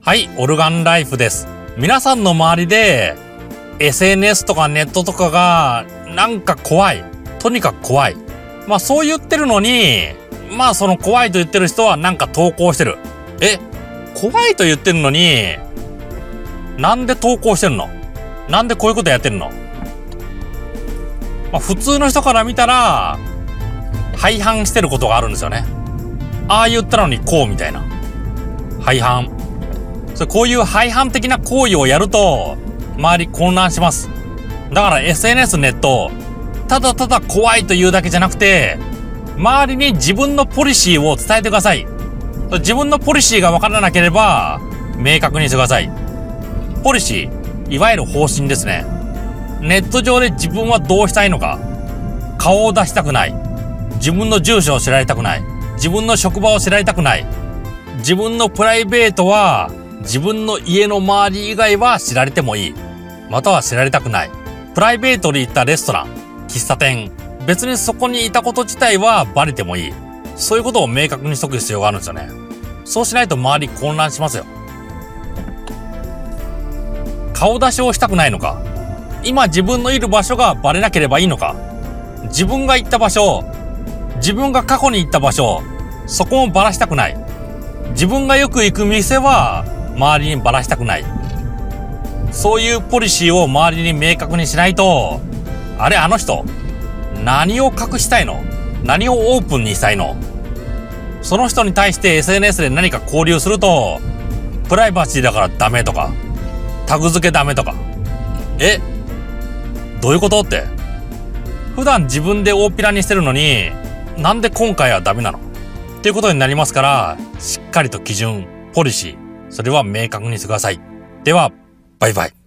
はい、オルガンライフです。皆さんの周りで、SNS とかネットとかが、なんか怖い。とにかく怖い。まあそう言ってるのに、まあその怖いと言ってる人はなんか投稿してる。え、怖いと言ってるのに、なんで投稿してるの？なんでこういうことやってるの？まあ普通の人から見たら、廃反してることがあるんですよね。ああ言ったのにこうみたいな。廃反。そこういう廃反的な行為をやると、周り混乱します。だから SNS ネット、ただただ怖いというだけじゃなくて、周りに自分のポリシーを伝えてください。自分のポリシーがわからなければ、明確にしてください。ポリシー、いわゆる方針ですね。ネット上で自分はどうしたいのか。顔を出したくない。自分の住所を知られたくない。自分の職場を知られたくない。自分のプライベートは自分の家の周り以外は知られてもいい。または知られたくない。プライベートで行ったレストラン、喫茶店、別にそこにいたこと自体はバレてもいい。そういうことを明確にしとく必要があるんですよね。そうしないと周り混乱しますよ。顔出しをしたくないのか今自分のいる場所がバレなければいいのか自分が行った場所、自分が過去に行った場所、そこもばらしたくない。自分がよく行く店は周りにばらしたくない。そういうポリシーを周りに明確にしないと、あれあの人、何を隠したいの？何をオープンにしたいの？その人に対して SNS で何か交流すると、プライバシーだからダメとか、タグ付けダメとか。え？どういうことって？普段自分で大っぴらにしてるのに、なんで今回はダメなの？っていうことになりますから、しっかりと基準、ポリシー、それは明確にしてください。では、バイバイ。